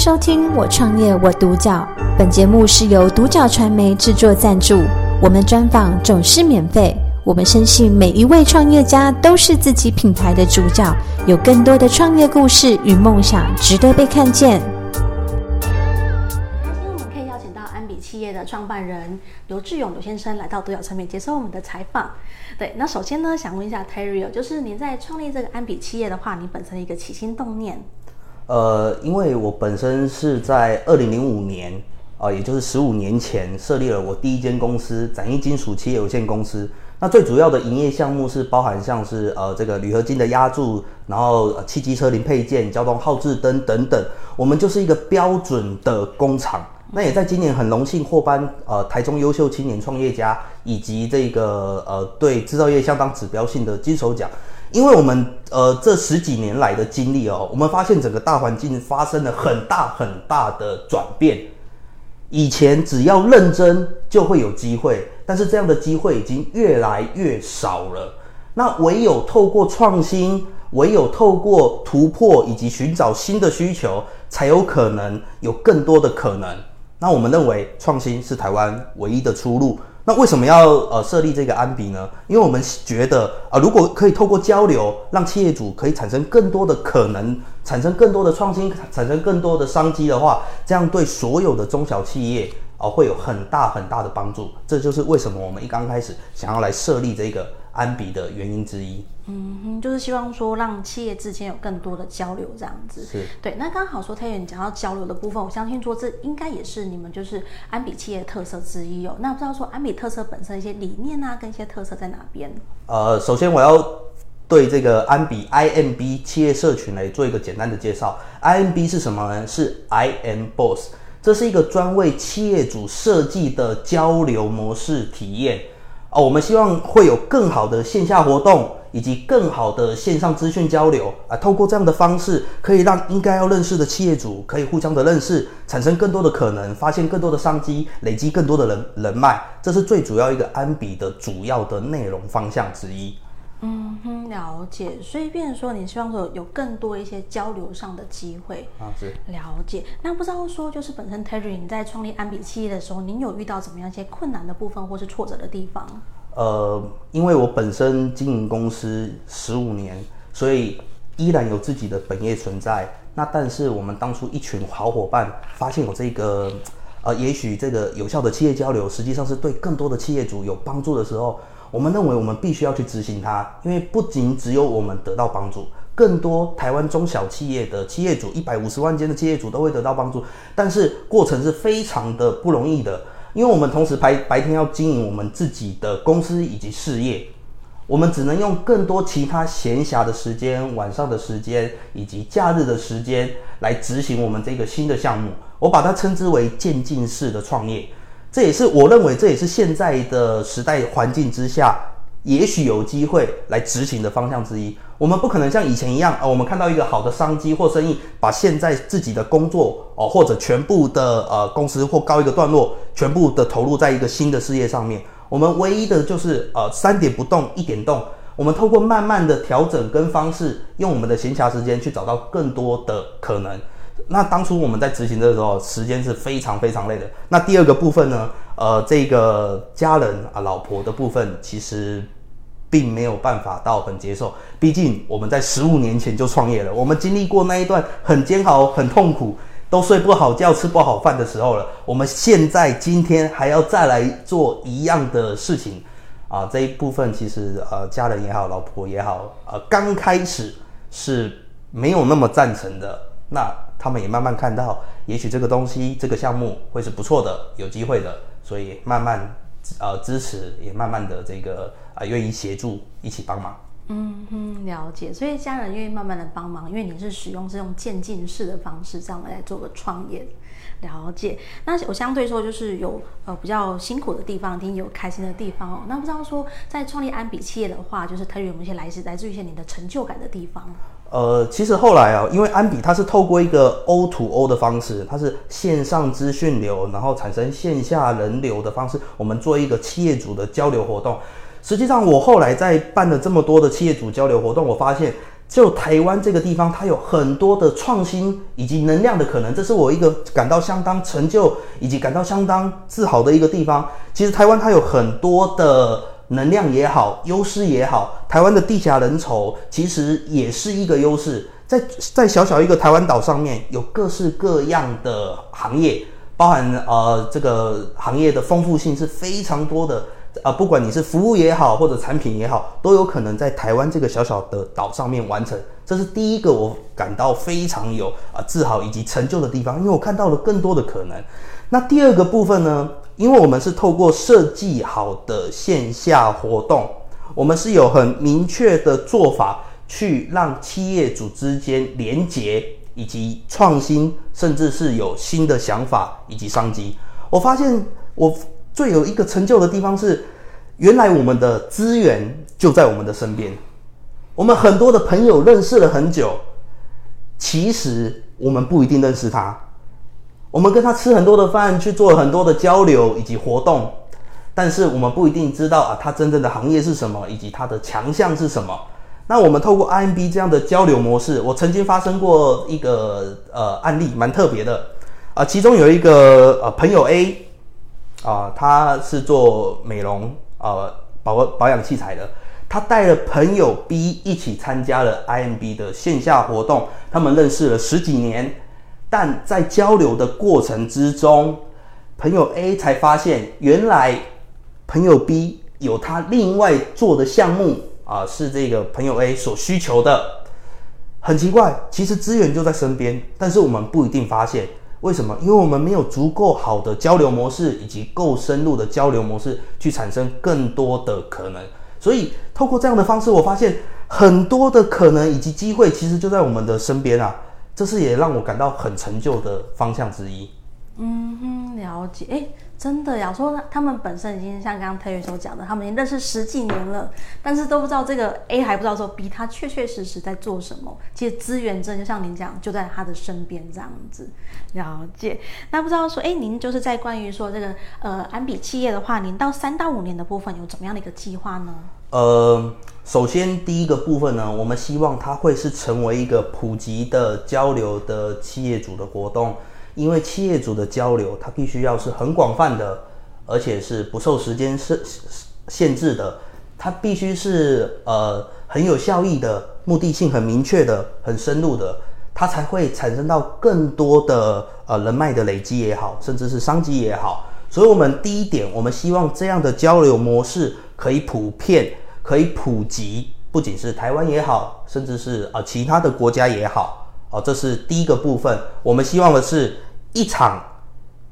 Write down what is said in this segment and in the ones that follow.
收听《我创业我独角》，本节目是由独角传媒制作赞助，我们专访总是免费。我们深信每一位创业家都是自己品牌的主角，有更多的创业故事与梦想值得被看见。今天我们可以邀请到安比企业的创办人刘志勇刘先生来到独角传媒接受我们的采访。对，那首先呢，想问一下 Terry，就是您在创立这个安比企业的话，你本身一个起心动念？呃，因为我本身是在二零零五年，啊、也就是十五年前设立了我第一间公司展毅金属企业有限公司。那最主要的营业项目是包含像是呃这个铝合金的压铸，然后汽机车零配件、交通号志灯等等。我们就是一个标准的工厂。那也在今年很荣幸获颁呃台中优秀青年创业家以及这个呃对制造业相当指标性的金手奖。因为我们呃这十几年来的经历哦，我们发现整个大环境发生了很大很大的转变。以前只要认真就会有机会，但是这样的机会已经越来越少了。那唯有透过创新，唯有透过突破以及寻找新的需求，才有可能有更多的可能。那我们认为创新是台湾唯一的出路。那为什么要呃设立这个安比呢？因为我们觉得啊、呃，如果可以透过交流，让企业主可以产生更多的可能，产生更多的创新，产生更多的商机的话，这样对所有的中小企业啊、会有很大很大的帮助。这就是为什么我们一刚开始想要来设立这个。安比的原因之一，嗯哼，就是希望说让企业之间有更多的交流，这样子是对。那刚好说，Terry 你讲到交流的部分，我相信说这应该也是你们就是安比企业的特色之一哦。那不知道说安比特色本身一些理念啊，跟一些特色在哪边？呃，首先我要对这个安比 IMB 企业社群来做一个简单的介绍。IMB 是什么呢？是 I am Boss，这是一个专为企业主设计的交流模式体验。哦，我们希望会有更好的线下活动，以及更好的线上资讯交流啊。透过这样的方式，可以让应该要认识的企业主可以互相的认识，产生更多的可能，发现更多的商机，累积更多的人人脉。这是最主要一个安比的主要的内容方向之一。嗯哼，了解。所以，变说，你希望说有更多一些交流上的机会啊，是了解。那不知道说，就是本身 Terry 你在创立安比企业的时候，您有遇到怎么样一些困难的部分，或是挫折的地方？呃，因为我本身经营公司十五年，所以依然有自己的本业存在。那但是我们当初一群好伙伴发现有这个，呃，也许这个有效的企业交流，实际上是对更多的企业主有帮助的时候。我们认为我们必须要去执行它，因为不仅只有我们得到帮助，更多台湾中小企业的企业主，一百五十万间的企业主都会得到帮助。但是过程是非常的不容易的，因为我们同时白白天要经营我们自己的公司以及事业，我们只能用更多其他闲暇的时间、晚上的时间以及假日的时间来执行我们这个新的项目。我把它称之为渐进式的创业。这也是我认为，这也是现在的时代环境之下，也许有机会来执行的方向之一。我们不可能像以前一样，呃，我们看到一个好的商机或生意，把现在自己的工作哦，或者全部的呃公司或告一个段落，全部的投入在一个新的事业上面。我们唯一的就是呃三点不动，一点动。我们透过慢慢的调整跟方式，用我们的闲暇时间去找到更多的可能。那当初我们在执行的时候，时间是非常非常累的。那第二个部分呢，呃，这个家人啊，老婆的部分，其实并没有办法到很接受。毕竟我们在十五年前就创业了，我们经历过那一段很煎熬、很痛苦，都睡不好觉、吃不好饭的时候了。我们现在今天还要再来做一样的事情啊，这一部分其实呃，家人也好，老婆也好，呃，刚开始是没有那么赞成的。那他们也慢慢看到，也许这个东西、这个项目会是不错的，有机会的，所以慢慢呃支持，也慢慢的这个啊愿意协助，一起帮忙。嗯哼，了解。所以家人愿意慢慢的帮忙，因为你是使用这种渐进式的方式，这样来做个创业。了解。那我相对说就是有呃比较辛苦的地方，一定有开心的地方哦。那不知道说在创立安比企业的话，就是它有没有一些来自来自于一些你的成就感的地方？呃，其实后来啊，因为安比它是透过一个 O to O 的方式，它是线上资讯流，然后产生线下人流的方式，我们做一个企业主的交流活动。实际上，我后来在办了这么多的企业主交流活动，我发现就台湾这个地方，它有很多的创新以及能量的可能，这是我一个感到相当成就以及感到相当自豪的一个地方。其实台湾它有很多的能量也好，优势也好，台湾的地狭人稠其实也是一个优势。在在小小一个台湾岛上面，有各式各样的行业，包含呃这个行业的丰富性是非常多的。啊，不管你是服务也好，或者产品也好，都有可能在台湾这个小小的岛上面完成。这是第一个我感到非常有啊自豪以及成就的地方，因为我看到了更多的可能。那第二个部分呢？因为我们是透过设计好的线下活动，我们是有很明确的做法，去让企业主之间连结以及创新，甚至是有新的想法以及商机。我发现我。最有一个成就的地方是，原来我们的资源就在我们的身边。我们很多的朋友认识了很久，其实我们不一定认识他。我们跟他吃很多的饭，去做很多的交流以及活动，但是我们不一定知道啊，他真正的行业是什么，以及他的强项是什么。那我们透过 IMB 这样的交流模式，我曾经发生过一个呃案例，蛮特别的啊，其中有一个呃朋友 A。啊、他是做美容呃保保养器材的，他带了朋友 B 一起参加了 IMB 的线下活动，他们认识了十几年，但在交流的过程之中，朋友 A 才发现，原来朋友 B 有他另外做的项目啊、是这个朋友 A 所需求的，很奇怪，其实资源就在身边，但是我们不一定发现。为什么？因为我们没有足够好的交流模式，以及够深入的交流模式，去产生更多的可能。所以，透过这样的方式，我发现很多的可能以及机会，其实就在我们的身边啊。这是也让我感到很成就的方向之一。嗯哼，了解。诶真的呀，说他们本身已经像刚刚 Terry 所讲的，他们已经认识十几年了，但是都不知道这个 A 还不知道说 B 他确确实实在做什么。其实资源真就像您讲，就在他的身边这样子。了解。那不知道说，哎，您就是在关于说这个呃安比企业的话，您到三到五年的部分有怎么样的一个计划呢？呃，首先第一个部分呢，我们希望它会是成为一个普及的交流的企业主的活动。因为企业主的交流，它必须要是很广泛的，而且是不受时间设限制的，它必须是呃很有效益的，目的性很明确的，很深入的，它才会产生到更多的呃人脉的累积也好，甚至是商机也好。所以，我们第一点，我们希望这样的交流模式可以普遍，可以普及，不仅是台湾也好，甚至是呃其他的国家也好。哦，这是第一个部分，我们希望的是。一场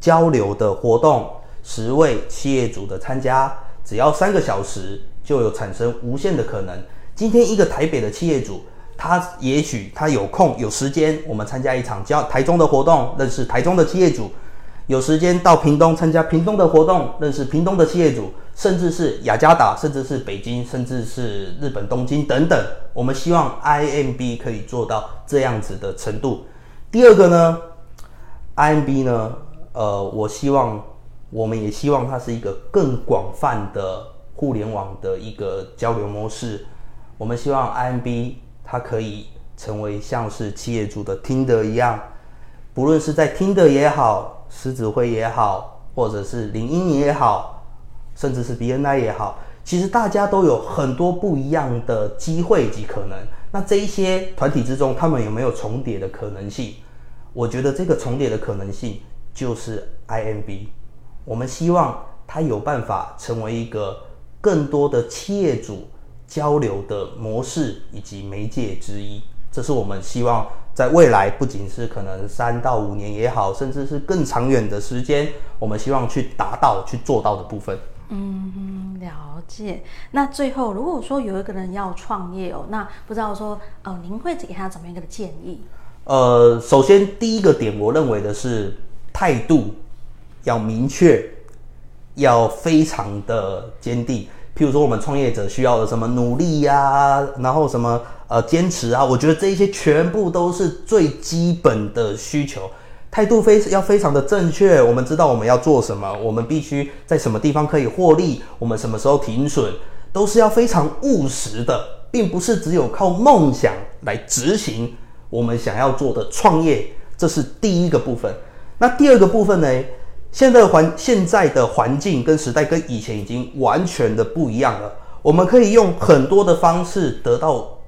交流的活动，十位企业主的参加，只要三个小时，就有产生无限的可能。今天一个台北的企业主，他也许他有空有时间，我们参加一场交台中的活动，认识台中的企业主；有时间到屏东参加屏东的活动，认识屏东的企业主，甚至是雅加达，甚至是北京，甚至是日本东京等等。我们希望 IMB 可以做到这样子的程度。第二个呢？IMB 呢？呃，我希望，我们也希望它是一个更广泛的互联网的一个交流模式。我们希望 IMB 它可以成为像是企业主的 Tinder 一样，不论是在 Tinder 也好，狮子会也好，或者是领英也好，甚至是 BNI 也好，其实大家都有很多不一样的机会及可能。那这一些团体之中，他们有没有重叠的可能性？我觉得这个重叠的可能性就是 IMB，我们希望它有办法成为一个更多的企业主交流的模式以及媒介之一。这是我们希望在未来，不仅是可能三到五年也好，甚至是更长远的时间，我们希望去达到、去做到的部分。嗯，了解。那最后，如果说有一个人要创业哦，那不知道说，呃，您会给他怎么样一个建议？呃，首先第一个点，我认为的是态度要明确，要非常的坚定。譬如说，我们创业者需要的什么努力呀、啊，然后什么呃坚持啊，我觉得这一些全部都是最基本的需求。态度非要非常的正确，我们知道我们要做什么，我们必须在什么地方可以获利，我们什么时候停损，都是要非常务实的。并不是只有靠梦想来执行我们想要做的创业，这是第一个部分。那第二个部分呢？现在的环现在的环境跟时代跟以前已经完全的不一样了。我们可以用很多的方式得到，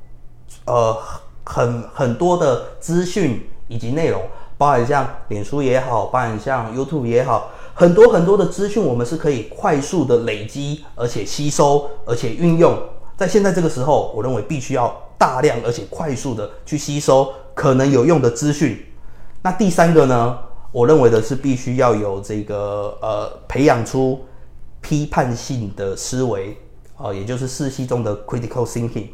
呃，很很多的资讯以及内容，包含像脸书也好，包含像 YouTube 也好，很多很多的资讯，我们是可以快速的累积，而且吸收，而且运用。在现在这个时候，我认为必须要大量而且快速的去吸收可能有用的资讯。那第三个呢？我认为的是必须要有这个呃，培养出批判性的思维啊、也就是四系中的 critical thinking。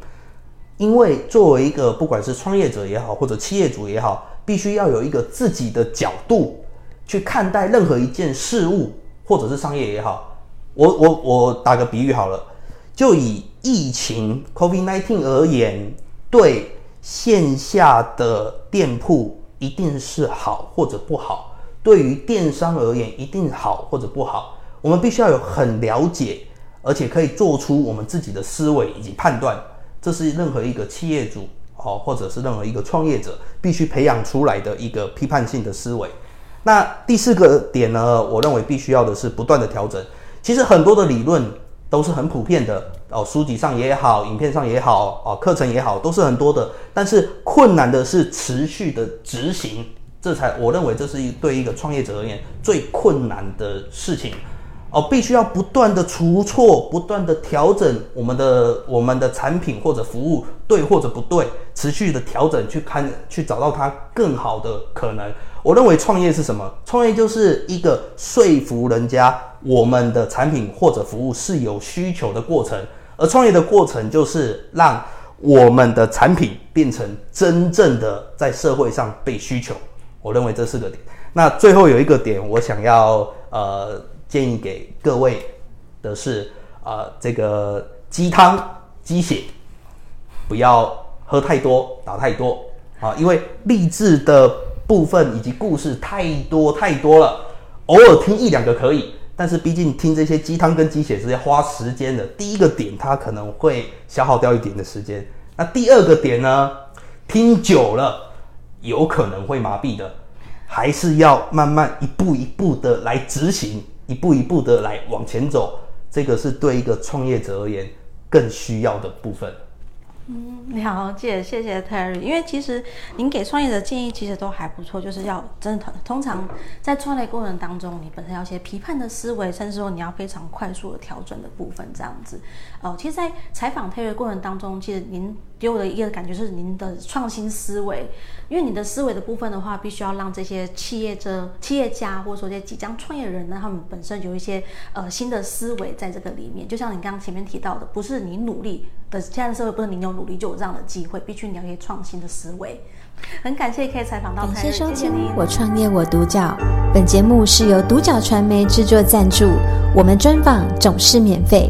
因为作为一个不管是创业者也好，或者企业主也好，必须要有一个自己的角度去看待任何一件事物，或者是商业也好。我我我打个比喻好了，就以疫情 COVID-19 而言，对线下的店铺一定是好或者不好。对于电商而言，一定好或者不好，我们必须要有很了解，而且可以做出我们自己的思维以及判断。这是任何一个企业主哦，或者是任何一个创业者必须培养出来的一个批判性的思维。那第四个点呢，我认为必须要的是不断的调整。其实很多的理论都是很普遍的哦，书籍上也好，影片上也好，哦，课程也好，都是很多的。但是困难的是持续的执行。这才我认为这是一对一个创业者而言最困难的事情哦，必须要不断的出错，不断的调整我们的我们的产品或者服务对或者不对，持续的调整去看去找到它更好的可能。我认为创业是什么？创业就是一个说服人家我们的产品或者服务是有需求的过程，而创业的过程就是让我们的产品变成真正的在社会上被需求。我认为这四个点。那最后有一个点，我想要呃建议给各位的是，呃，这个鸡汤鸡血不要喝太多，打太多啊，因为励志的部分以及故事太多太多了，偶尔听一两个可以，但是毕竟听这些鸡汤跟鸡血是要花时间的。第一个点，它可能会消耗掉一点的时间。那第二个点呢，听久了。有可能会麻痹的，还是要慢慢一步一步的来执行，一步一步的来往前走，这个是对一个创业者而言更需要的部分。嗯，了解，谢谢 Terry。因为其实您给创业的建议其实都还不错，就是要真的通常在创业过程当中，你本身要一些批判的思维，甚至说你要非常快速的调整的部分，这样子。哦，其实，在采访 Terry 过程当中，其实您给我的一个感觉是您的创新思维，因为你的思维的部分的话，必须要让这些企业者、企业家或者说这些即将创业人呢，他们本身有一些呃新的思维在这个里面。就像你刚刚前面提到的，不是你努力的，现在的社会不是你有努力就有这样的机会，必须你要有创新的思维。很感谢可以采访到感谢收听《我创业我独角》。本节目是由独角传媒制作赞助，我们专访总是免费。